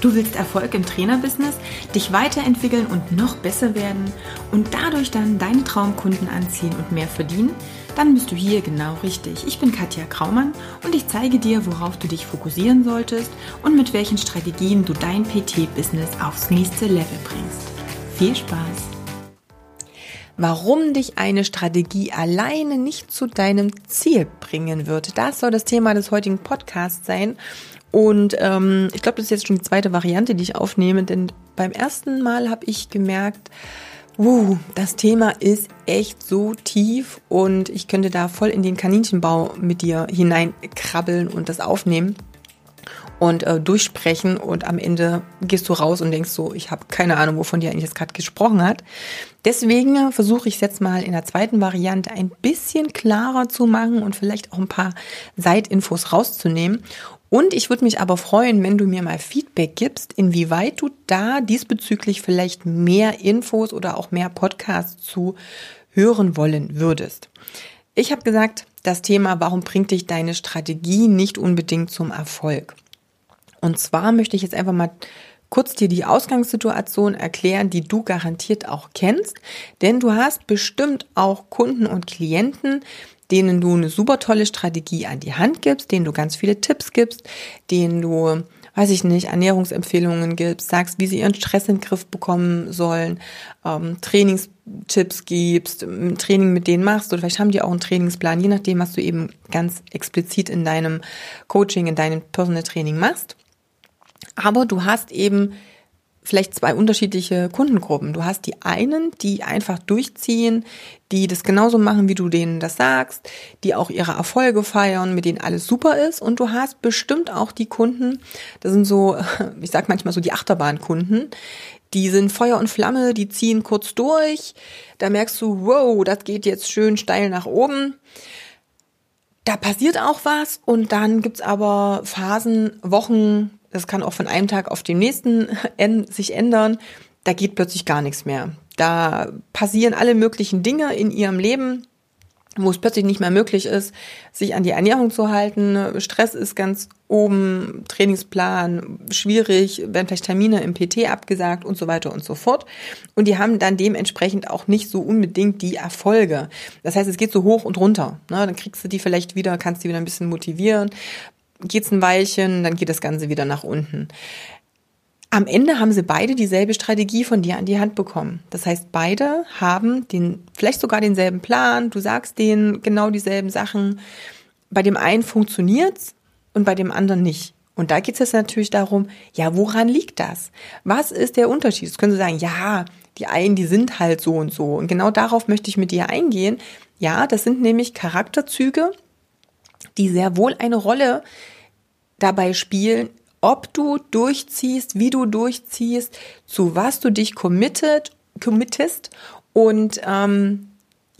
Du willst Erfolg im Trainerbusiness, dich weiterentwickeln und noch besser werden und dadurch dann deine Traumkunden anziehen und mehr verdienen? Dann bist du hier genau richtig. Ich bin Katja Kraumann und ich zeige dir, worauf du dich fokussieren solltest und mit welchen Strategien du dein PT-Business aufs nächste Level bringst. Viel Spaß! Warum dich eine Strategie alleine nicht zu deinem Ziel bringen wird, das soll das Thema des heutigen Podcasts sein. Und ähm, ich glaube, das ist jetzt schon die zweite Variante, die ich aufnehme, denn beim ersten Mal habe ich gemerkt, uh, das Thema ist echt so tief und ich könnte da voll in den Kaninchenbau mit dir hineinkrabbeln und das aufnehmen und äh, durchsprechen und am Ende gehst du raus und denkst so, ich habe keine Ahnung, wovon die eigentlich jetzt gerade gesprochen hat. Deswegen versuche ich es jetzt mal in der zweiten Variante ein bisschen klarer zu machen und vielleicht auch ein paar Seitinfos rauszunehmen und ich würde mich aber freuen, wenn du mir mal Feedback gibst, inwieweit du da diesbezüglich vielleicht mehr Infos oder auch mehr Podcasts zu hören wollen würdest. Ich habe gesagt, das Thema, warum bringt dich deine Strategie nicht unbedingt zum Erfolg? Und zwar möchte ich jetzt einfach mal kurz dir die Ausgangssituation erklären, die du garantiert auch kennst, denn du hast bestimmt auch Kunden und Klienten, denen du eine super tolle Strategie an die Hand gibst, denen du ganz viele Tipps gibst, denen du, weiß ich nicht, Ernährungsempfehlungen gibst, sagst, wie sie ihren Stress in den Griff bekommen sollen, ähm, Trainingstipps gibst, ein Training mit denen machst oder vielleicht haben die auch einen Trainingsplan, je nachdem, was du eben ganz explizit in deinem Coaching, in deinem Personal Training machst. Aber du hast eben vielleicht zwei unterschiedliche Kundengruppen. Du hast die einen, die einfach durchziehen, die das genauso machen, wie du denen das sagst, die auch ihre Erfolge feiern, mit denen alles super ist. Und du hast bestimmt auch die Kunden, das sind so, ich sag manchmal so die Achterbahnkunden, die sind Feuer und Flamme, die ziehen kurz durch. Da merkst du, wow, das geht jetzt schön steil nach oben. Da passiert auch was und dann gibt's aber Phasen, Wochen, das kann auch von einem Tag auf den nächsten sich ändern. Da geht plötzlich gar nichts mehr. Da passieren alle möglichen Dinge in ihrem Leben, wo es plötzlich nicht mehr möglich ist, sich an die Ernährung zu halten. Stress ist ganz oben, Trainingsplan schwierig, werden vielleicht Termine im PT abgesagt und so weiter und so fort. Und die haben dann dementsprechend auch nicht so unbedingt die Erfolge. Das heißt, es geht so hoch und runter. Ne? Dann kriegst du die vielleicht wieder, kannst die wieder ein bisschen motivieren geht's ein Weilchen, dann geht das Ganze wieder nach unten. Am Ende haben sie beide dieselbe Strategie von dir an die Hand bekommen. Das heißt, beide haben den, vielleicht sogar denselben Plan, du sagst denen genau dieselben Sachen. Bei dem einen funktioniert's und bei dem anderen nicht. Und da geht es jetzt natürlich darum, ja, woran liegt das? Was ist der Unterschied? Das können Sie sagen, ja, die einen, die sind halt so und so. Und genau darauf möchte ich mit dir eingehen. Ja, das sind nämlich Charakterzüge, die sehr wohl eine Rolle dabei spielen, ob du durchziehst, wie du durchziehst, zu was du dich committed, committest und ähm,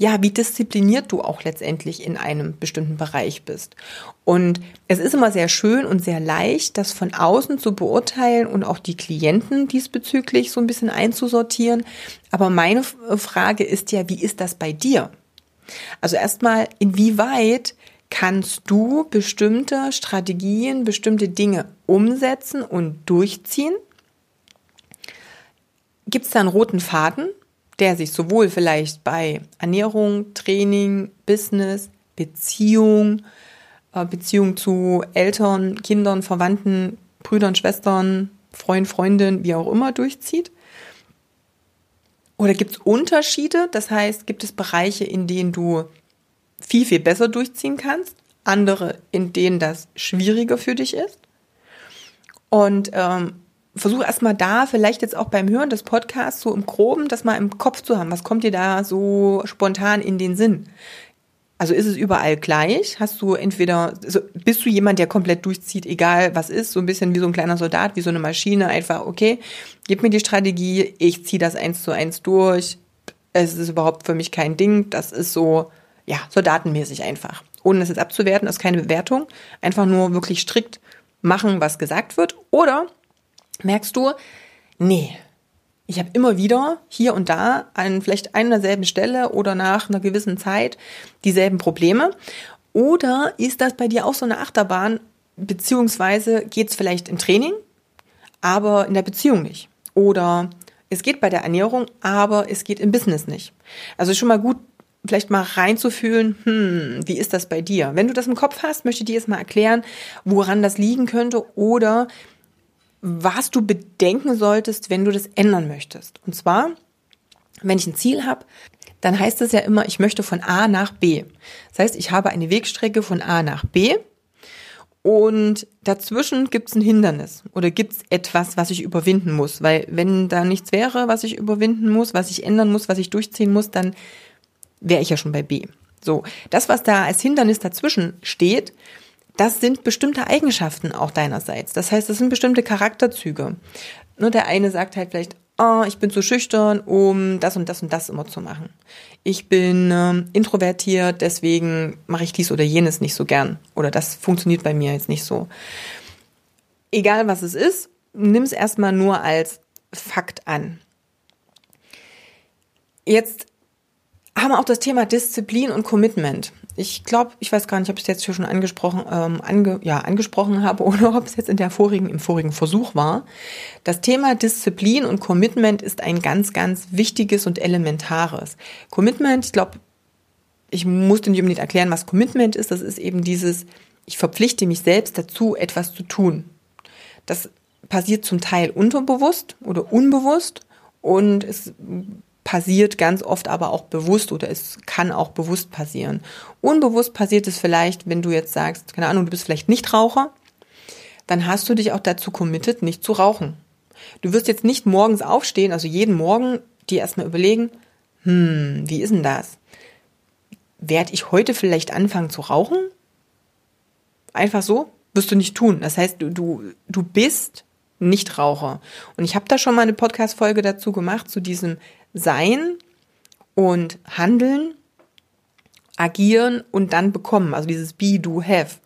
ja, wie diszipliniert du auch letztendlich in einem bestimmten Bereich bist. Und es ist immer sehr schön und sehr leicht, das von außen zu beurteilen und auch die Klienten diesbezüglich so ein bisschen einzusortieren. Aber meine Frage ist ja, wie ist das bei dir? Also erstmal, inwieweit kannst du bestimmte Strategien, bestimmte Dinge umsetzen und durchziehen? Gibt es da einen roten Faden, der sich sowohl vielleicht bei Ernährung, Training, Business, Beziehung, äh, Beziehung zu Eltern, Kindern, Verwandten, Brüdern, Schwestern, Freund, Freundin, wie auch immer durchzieht? Oder gibt es Unterschiede? Das heißt, gibt es Bereiche, in denen du viel, viel besser durchziehen kannst, andere, in denen das schwieriger für dich ist. Und ähm, versuche erstmal da, vielleicht jetzt auch beim Hören des Podcasts, so im Groben, das mal im Kopf zu haben. Was kommt dir da so spontan in den Sinn? Also ist es überall gleich? Hast du entweder, also bist du jemand, der komplett durchzieht, egal was ist, so ein bisschen wie so ein kleiner Soldat, wie so eine Maschine, einfach, okay, gib mir die Strategie, ich ziehe das eins zu eins durch, es ist überhaupt für mich kein Ding, das ist so, ja, soldatenmäßig einfach. Ohne das jetzt abzuwerten, ist keine Bewertung. Einfach nur wirklich strikt machen, was gesagt wird. Oder merkst du, nee, ich habe immer wieder hier und da an vielleicht einer derselben Stelle oder nach einer gewissen Zeit dieselben Probleme. Oder ist das bei dir auch so eine Achterbahn, beziehungsweise geht es vielleicht im Training, aber in der Beziehung nicht. Oder es geht bei der Ernährung, aber es geht im Business nicht. Also schon mal gut, vielleicht mal reinzufühlen, hm, wie ist das bei dir? Wenn du das im Kopf hast, möchte ich dir jetzt mal erklären, woran das liegen könnte oder was du bedenken solltest, wenn du das ändern möchtest. Und zwar, wenn ich ein Ziel habe, dann heißt es ja immer, ich möchte von A nach B. Das heißt, ich habe eine Wegstrecke von A nach B und dazwischen gibt es ein Hindernis oder gibt es etwas, was ich überwinden muss. Weil wenn da nichts wäre, was ich überwinden muss, was ich ändern muss, was ich durchziehen muss, dann wäre ich ja schon bei B. So, das, was da als Hindernis dazwischen steht, das sind bestimmte Eigenschaften auch deinerseits. Das heißt, das sind bestimmte Charakterzüge. Nur der eine sagt halt vielleicht, oh, ich bin zu schüchtern, um das und das und das immer zu machen. Ich bin ähm, introvertiert, deswegen mache ich dies oder jenes nicht so gern. Oder das funktioniert bei mir jetzt nicht so. Egal was es ist, nimm es erstmal nur als Fakt an. Jetzt haben auch das Thema Disziplin und Commitment ich glaube, ich weiß gar nicht, ob ich es jetzt schon angesprochen, ähm, ange, ja, angesprochen habe oder ob es jetzt in der vorigen, im vorigen Versuch war. Das Thema Disziplin und Commitment ist ein ganz, ganz wichtiges und elementares. Commitment, ich glaube, ich musste nicht unbedingt erklären, was Commitment ist. Das ist eben dieses, ich verpflichte mich selbst dazu, etwas zu tun. Das passiert zum Teil unterbewusst oder unbewusst und es passiert ganz oft aber auch bewusst oder es kann auch bewusst passieren. Unbewusst passiert es vielleicht, wenn du jetzt sagst, keine Ahnung, du bist vielleicht nicht Raucher, dann hast du dich auch dazu committed, nicht zu rauchen. Du wirst jetzt nicht morgens aufstehen, also jeden Morgen dir erstmal überlegen, hm, wie ist denn das? Werde ich heute vielleicht anfangen zu rauchen? Einfach so? Wirst du nicht tun. Das heißt, du, du, du bist Nichtraucher. Und ich habe da schon mal eine Podcast-Folge dazu gemacht, zu diesem Sein und Handeln, Agieren und dann bekommen. Also dieses Be, Do, Have.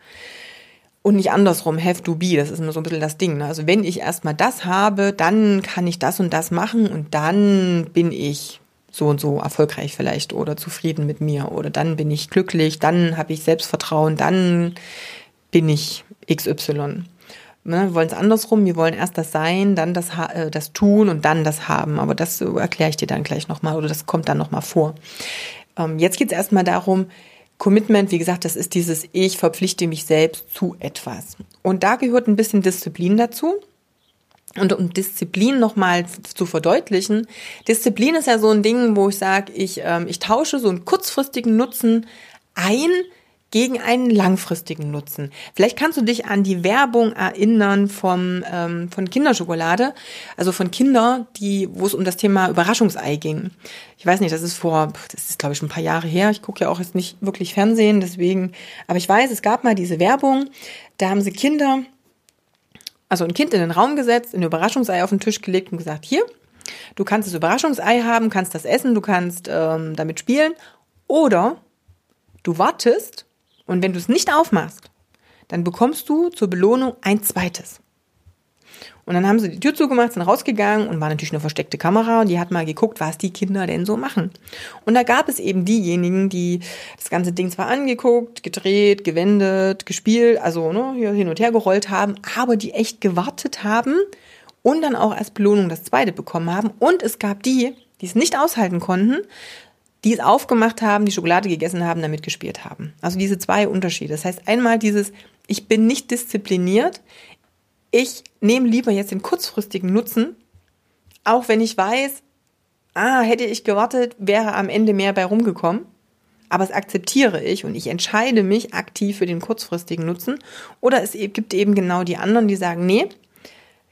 Und nicht andersrum, have to be, das ist immer so ein bisschen das Ding. Ne? Also wenn ich erstmal das habe, dann kann ich das und das machen und dann bin ich so und so erfolgreich vielleicht oder zufrieden mit mir oder dann bin ich glücklich, dann habe ich Selbstvertrauen, dann bin ich XY. Ne, wir wollen es andersrum, wir wollen erst das Sein, dann das, äh, das Tun und dann das Haben. Aber das erkläre ich dir dann gleich nochmal oder das kommt dann nochmal vor. Ähm, jetzt geht es erstmal darum, Commitment, wie gesagt, das ist dieses Ich verpflichte mich selbst zu etwas. Und da gehört ein bisschen Disziplin dazu. Und um Disziplin nochmal zu verdeutlichen, Disziplin ist ja so ein Ding, wo ich sage, ich, ähm, ich tausche so einen kurzfristigen Nutzen ein gegen einen langfristigen Nutzen. Vielleicht kannst du dich an die Werbung erinnern vom, ähm, von Kinderschokolade, also von Kinder, die, wo es um das Thema Überraschungsei ging. Ich weiß nicht, das ist vor, das ist glaube ich schon ein paar Jahre her. Ich gucke ja auch jetzt nicht wirklich Fernsehen, deswegen, aber ich weiß, es gab mal diese Werbung, da haben sie Kinder, also ein Kind in den Raum gesetzt, ein Überraschungsei auf den Tisch gelegt und gesagt, hier, du kannst das Überraschungsei haben, kannst das essen, du kannst ähm, damit spielen oder du wartest und wenn du es nicht aufmachst, dann bekommst du zur Belohnung ein zweites. Und dann haben sie die Tür zugemacht, sind rausgegangen und war natürlich eine versteckte Kamera und die hat mal geguckt, was die Kinder denn so machen. Und da gab es eben diejenigen, die das ganze Ding zwar angeguckt, gedreht, gewendet, gespielt, also ne, hier hin und her gerollt haben, aber die echt gewartet haben und dann auch als Belohnung das zweite bekommen haben. Und es gab die, die es nicht aushalten konnten, die es aufgemacht haben, die Schokolade gegessen haben, damit gespielt haben. Also diese zwei Unterschiede. Das heißt einmal dieses, ich bin nicht diszipliniert, ich nehme lieber jetzt den kurzfristigen Nutzen, auch wenn ich weiß, ah, hätte ich gewartet, wäre am Ende mehr bei rumgekommen. Aber es akzeptiere ich und ich entscheide mich aktiv für den kurzfristigen Nutzen. Oder es e-, gibt eben genau die anderen, die sagen, nee,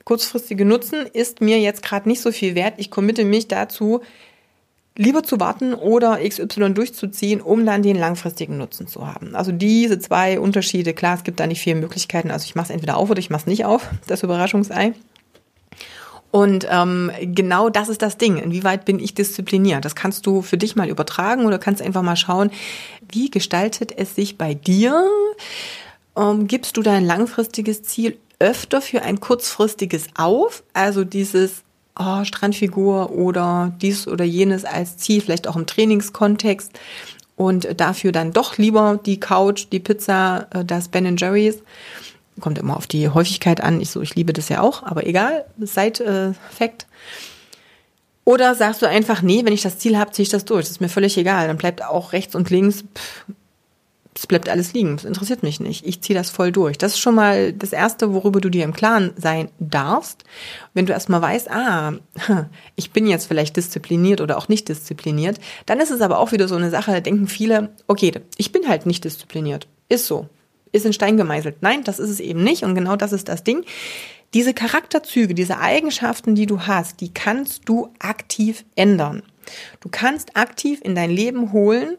kurzfristige Nutzen ist mir jetzt gerade nicht so viel wert. Ich committe mich dazu, lieber zu warten oder XY durchzuziehen, um dann den langfristigen Nutzen zu haben. Also diese zwei Unterschiede, klar, es gibt da nicht viele Möglichkeiten. Also ich mache es entweder auf oder ich mache es nicht auf, das Überraschungsei. Und ähm, genau das ist das Ding. Inwieweit bin ich diszipliniert? Das kannst du für dich mal übertragen oder kannst einfach mal schauen, wie gestaltet es sich bei dir? Ähm, gibst du dein langfristiges Ziel öfter für ein kurzfristiges auf? Also dieses oh, Strandfigur oder dies oder jenes als Ziel, vielleicht auch im Trainingskontext und dafür dann doch lieber die Couch, die Pizza, äh, das Ben Jerry's. kommt immer auf die Häufigkeit an. Ich so, ich liebe das ja auch, aber egal, Side-Fact. Oder sagst du einfach, nee, wenn ich das Ziel habe, ziehe ich das durch. Das ist mir völlig egal. Dann bleibt auch rechts und links, pff, es bleibt alles liegen. Das interessiert mich nicht. Ich ziehe das voll durch. Das ist schon mal das Erste, worüber du dir im Klaren sein darfst. Wenn du erstmal weißt, ah, ich bin jetzt vielleicht diszipliniert oder auch nicht diszipliniert, dann ist es aber auch wieder so eine Sache, da denken viele, okay, ich bin halt nicht diszipliniert. Ist so. Ist in Stein gemeißelt. Nein, das ist es eben nicht. Und genau das ist das Ding. Diese Charakterzüge, diese Eigenschaften, die du hast, die kannst du aktiv ändern. Du kannst aktiv in dein Leben holen,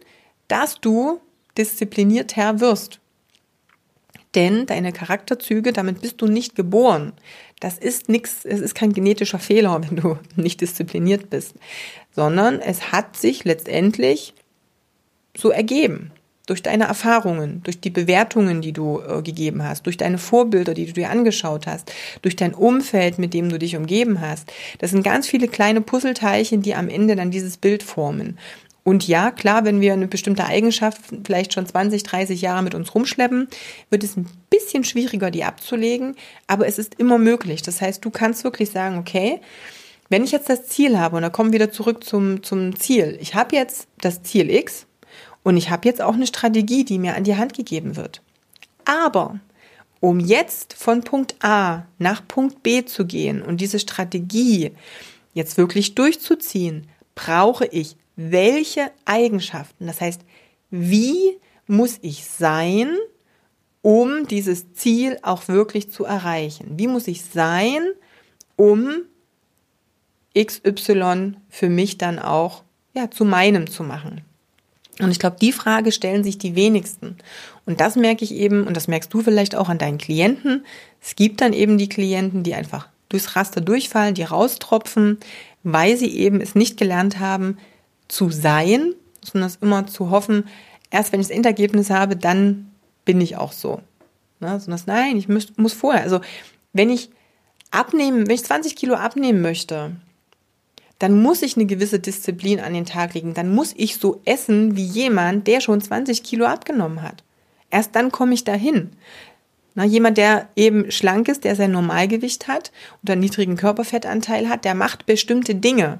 dass du disziplinierter wirst. Denn deine Charakterzüge, damit bist du nicht geboren. Das ist nichts, es ist kein genetischer Fehler, wenn du nicht diszipliniert bist, sondern es hat sich letztendlich so ergeben durch deine Erfahrungen, durch die Bewertungen, die du äh, gegeben hast, durch deine Vorbilder, die du dir angeschaut hast, durch dein Umfeld, mit dem du dich umgeben hast. Das sind ganz viele kleine Puzzleteilchen, die am Ende dann dieses Bild formen. Und ja, klar, wenn wir eine bestimmte Eigenschaft vielleicht schon 20, 30 Jahre mit uns rumschleppen, wird es ein bisschen schwieriger, die abzulegen, aber es ist immer möglich. Das heißt, du kannst wirklich sagen, okay, wenn ich jetzt das Ziel habe, und da kommen wir wieder zurück zum, zum Ziel, ich habe jetzt das Ziel X, und ich habe jetzt auch eine Strategie, die mir an die Hand gegeben wird. Aber um jetzt von Punkt A nach Punkt B zu gehen und diese Strategie jetzt wirklich durchzuziehen, brauche ich welche Eigenschaften? Das heißt, wie muss ich sein, um dieses Ziel auch wirklich zu erreichen? Wie muss ich sein, um XY für mich dann auch ja, zu meinem zu machen? Und ich glaube, die Frage stellen sich die wenigsten. Und das merke ich eben, und das merkst du vielleicht auch an deinen Klienten. Es gibt dann eben die Klienten, die einfach durchs Raster durchfallen, die raustropfen, weil sie eben es nicht gelernt haben zu sein, sondern es immer zu hoffen, erst wenn ich das Endergebnis habe, dann bin ich auch so. Ne? Sondern nein, ich muss, muss vorher. Also wenn ich abnehmen, wenn ich 20 Kilo abnehmen möchte, dann muss ich eine gewisse Disziplin an den Tag legen. Dann muss ich so essen wie jemand, der schon 20 Kilo abgenommen hat. Erst dann komme ich dahin. Na, jemand, der eben schlank ist, der sein Normalgewicht hat und einen niedrigen Körperfettanteil hat, der macht bestimmte Dinge.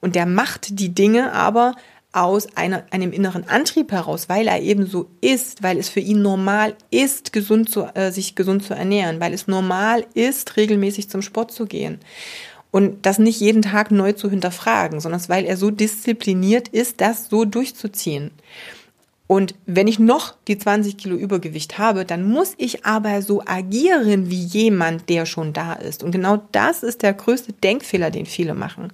Und der macht die Dinge aber aus einer, einem inneren Antrieb heraus, weil er eben so ist, weil es für ihn normal ist, gesund zu, äh, sich gesund zu ernähren, weil es normal ist, regelmäßig zum Sport zu gehen und das nicht jeden Tag neu zu hinterfragen, sondern weil er so diszipliniert ist, das so durchzuziehen. Und wenn ich noch die 20 Kilo Übergewicht habe, dann muss ich aber so agieren wie jemand, der schon da ist. Und genau das ist der größte Denkfehler, den viele machen.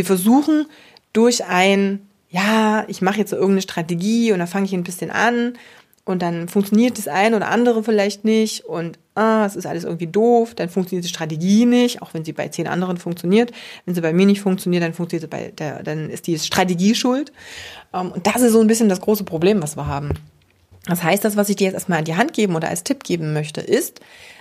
Sie versuchen durch ein, ja, ich mache jetzt so irgendeine Strategie und da fange ich ein bisschen an und dann funktioniert das eine oder andere vielleicht nicht und ah, es ist alles irgendwie doof, dann funktioniert die Strategie nicht, auch wenn sie bei zehn anderen funktioniert. Wenn sie bei mir nicht funktioniert, dann funktioniert sie bei der, dann ist die Strategie schuld. Ähm, und das ist so ein bisschen das große Problem, was wir haben. Das heißt, das, was ich dir jetzt erstmal an die Hand geben oder als Tipp geben möchte, ist,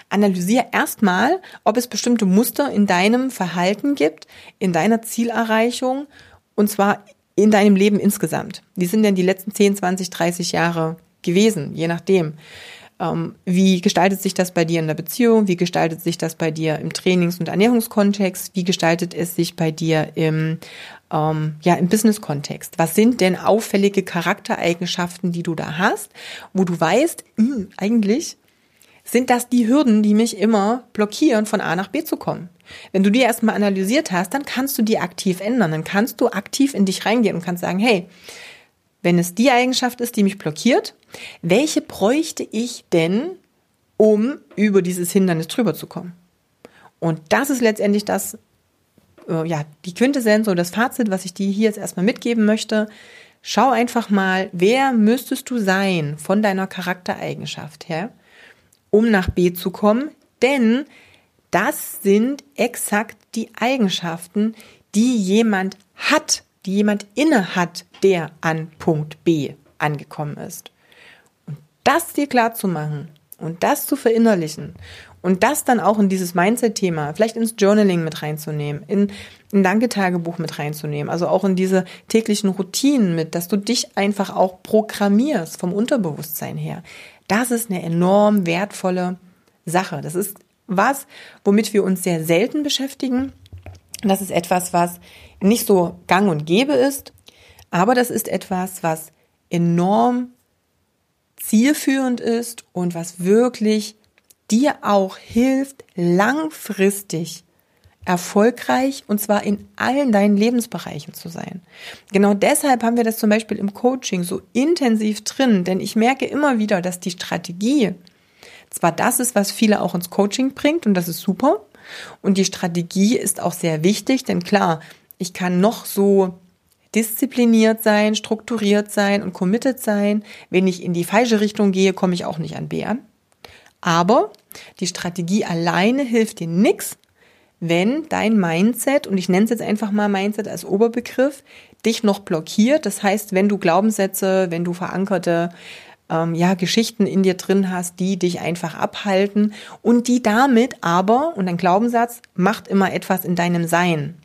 analysiere erstmal, ob es bestimmte Muster in deinem Verhalten gibt, in deiner Zielerreichung und zwar in deinem Leben insgesamt. Wie sind denn die letzten 10, 20, 30 Jahre gewesen, je nachdem. Ähm, wie gestaltet sich das bei dir in der Beziehung? Wie gestaltet sich das bei dir im Trainings- und Ernährungskontext? Wie gestaltet es sich bei dir im, ähm, ja, im Business-Kontext? Was sind denn auffällige Charaktereigenschaften, die du da hast, wo du weißt, mh, hm, eigentlich sind das die Hürden, die mich immer blockieren, von A nach B zu kommen. Wenn du die erstmal analysiert hast, dann kannst du die aktiv ändern. Dann kannst du aktiv in dich reingehen und kannst sagen, hey, wenn es die Eigenschaft ist, die mich blockiert, welche bräuchte ich denn, um über dieses Hindernis drüber zu kommen? Und das ist letztendlich das, äh, ja, die Quintessenz oder das Fazit, was ich dir hier jetzt erstmal mitgeben möchte. Schau einfach mal, wer müsstest du sein von deiner Charaktereigenschaft her, um nach B zu kommen? Denn das sind exakt die Eigenschaften, die jemand hat, die jemand inne hat, der an Punkt B angekommen ist. Und das dir klar zu machen und das zu verinnerlichen und das dann auch in dieses Mindset-Thema, vielleicht ins Journaling mit reinzunehmen, in ein Danke-Tagebuch mit reinzunehmen, also auch in diese täglichen Routinen mit, dass du dich einfach auch programmierst vom Unterbewusstsein her. Das ist eine enorm wertvolle Sache. Das ist was, womit wir uns sehr selten beschäftigen. Das ist etwas, was nicht so gang und gäbe ist, aber das ist etwas, was enorm zielführend ist und was wirklich dir auch hilft, langfristig erfolgreich und zwar in allen deinen Lebensbereichen zu sein. Genau deshalb haben wir das zum Beispiel im Coaching so intensiv drin, denn ich merke immer wieder, dass die Strategie zwar das ist, was viele auch ins Coaching bringt und das ist super und die Strategie ist auch sehr wichtig, denn klar, ich kann noch so diszipliniert sein, strukturiert sein und committed sein. Wenn ich in die falsche Richtung gehe, komme ich auch nicht an B an. Aber die Strategie alleine hilft dir nichts, wenn dein Mindset, und ich nenne es jetzt einfach mal Mindset als Oberbegriff, dich noch blockiert. Das heißt, wenn du Glaubenssätze, wenn du verankerte ähm, ja, Geschichten in dir drin hast, die dich einfach abhalten und die damit aber, und ein Glaubenssatz macht immer etwas in deinem Sein.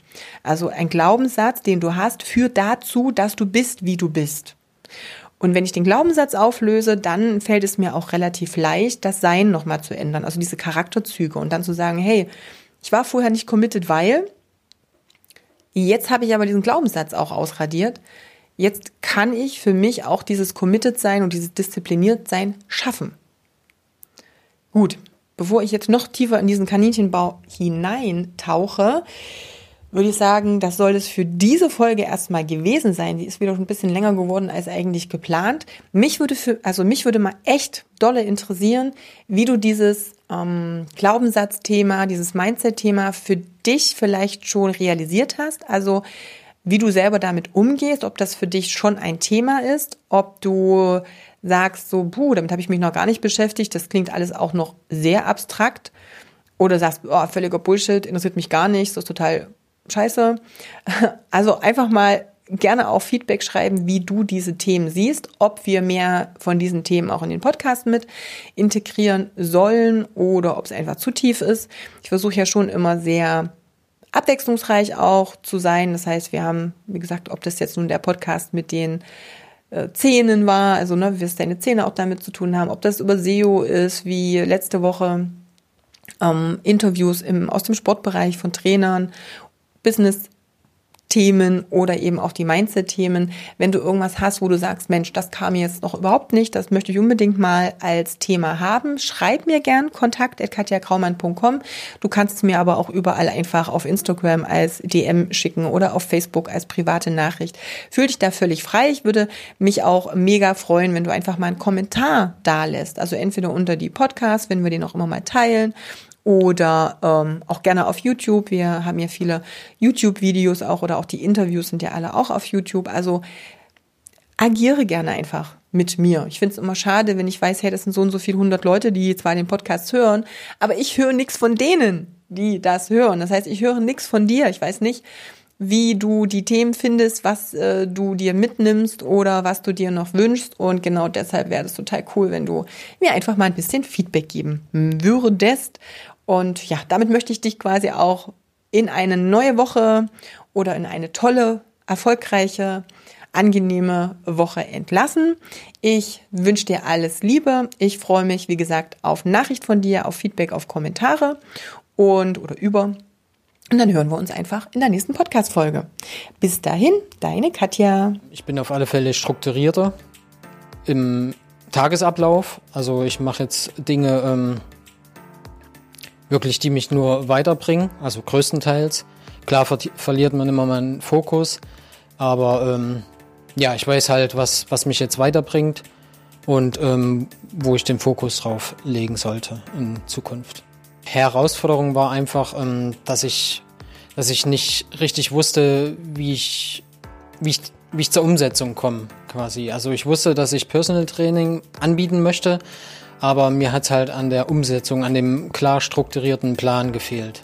Also ein Glaubenssatz, den du hast, führt dazu, dass du bist, wie du bist. Und wenn ich den Glaubenssatz auflöse, dann fällt es mir auch relativ leicht, das Sein nochmal zu ändern, also diese Charakterzüge und dann zu sagen, hey, ich war vorher nicht committed, weil jetzt habe ich aber diesen Glaubenssatz auch ausradiert. Jetzt kann ich für mich auch dieses committed sein und dieses diszipliniert sein schaffen. Gut, bevor ich jetzt noch tiefer in diesen Kaninchenbau hineintauche, würde ich sagen, das soll es für diese Folge erstmal gewesen sein. Die ist wieder ein bisschen länger geworden als eigentlich geplant. Mich würde für, also mich würde mal echt dolle interessieren, wie du dieses ähm, Glaubenssatzthema, dieses Mindset-Thema für dich vielleicht schon realisiert hast. Also wie du selber damit umgehst, ob das für dich schon ein Thema ist, ob du sagst so, puh, damit habe ich mich noch gar nicht beschäftigt, das klingt alles auch noch sehr abstrakt. Oder sagst, oh, völliger Bullshit, interessiert mich gar nicht, das ist total scheiße. Also einfach mal gerne auch Feedback schreiben, wie du diese Themen siehst, ob wir mehr von diesen Themen auch in den Podcast mit integrieren sollen oder ob es einfach zu tief ist. Ich versuche ja schon immer sehr abwechslungsreich auch zu sein. Das heißt, wir haben, wie gesagt, ob das jetzt nun der Podcast mit den äh, Zähnen war, also ne, wie es deine Zähne auch damit zu tun haben, ob das über SEO ist, wie letzte Woche ähm, Interviews im, aus dem Sportbereich von Trainern Business Themen oder eben auch die Mindset-Themen. Wenn du irgendwas hast, wo du sagst, Mensch, das kam jetzt noch überhaupt nicht, das möchte ich unbedingt mal als Thema haben, schreib mir gern kontakt.katjakraumann.com. Du kannst es mir aber auch überall einfach auf Instagram als DM schicken oder auf Facebook als private Nachricht. Fühl dich da völlig frei. Ich würde mich auch mega freuen, wenn du einfach mal einen Kommentar da lässt. Also entweder unter die Podcasts, wenn wir den auch immer mal teilen oder ähm, auch gerne auf YouTube. Wir haben ja viele YouTube-Videos auch oder auch die Interviews sind ja alle auch auf YouTube. Also agiere gerne einfach mit mir. Ich finde es immer schade, wenn ich weiß, hey, das sind so und so viele hundert Leute, die zwar den Podcast hören, aber ich höre nichts von denen, die das hören. Das heißt, ich höre nichts von dir. Ich weiß nicht, wie du die Themen findest, was äh, du dir mitnimmst oder was du dir noch wünschst. Und genau deshalb wäre es total cool, wenn du mir einfach mal ein bisschen Feedback geben würdest. Und ja, damit möchte ich dich quasi auch in eine neue Woche oder in eine tolle, erfolgreiche, angenehme Woche entlassen. Ich wünsche dir alles Liebe. Ich freue mich, wie gesagt, auf Nachricht von dir, auf Feedback, auf Kommentare und oder über. Und dann hören wir uns einfach in der nächsten Podcast-Folge. Bis dahin, deine Katja. Ich bin auf alle Fälle strukturierter im Tagesablauf. Also ich mache jetzt Dinge, ähm, wirklich, die mich nur weiterbringen, also größtenteils. Klar ver verliert man immer meinen Fokus, aber ähm, ja, ich weiß halt, was, was mich jetzt weiterbringt und ähm, wo ich den Fokus drauf legen sollte in Zukunft. Herausforderung war einfach, ähm, dass ich, dass ich nicht richtig wusste, wie ich, wie ich, wie ich zur Umsetzung komme, quasi. Also ich wusste, dass ich Personal Training anbieten möchte, aber mir hat es halt an der Umsetzung, an dem klar strukturierten Plan gefehlt.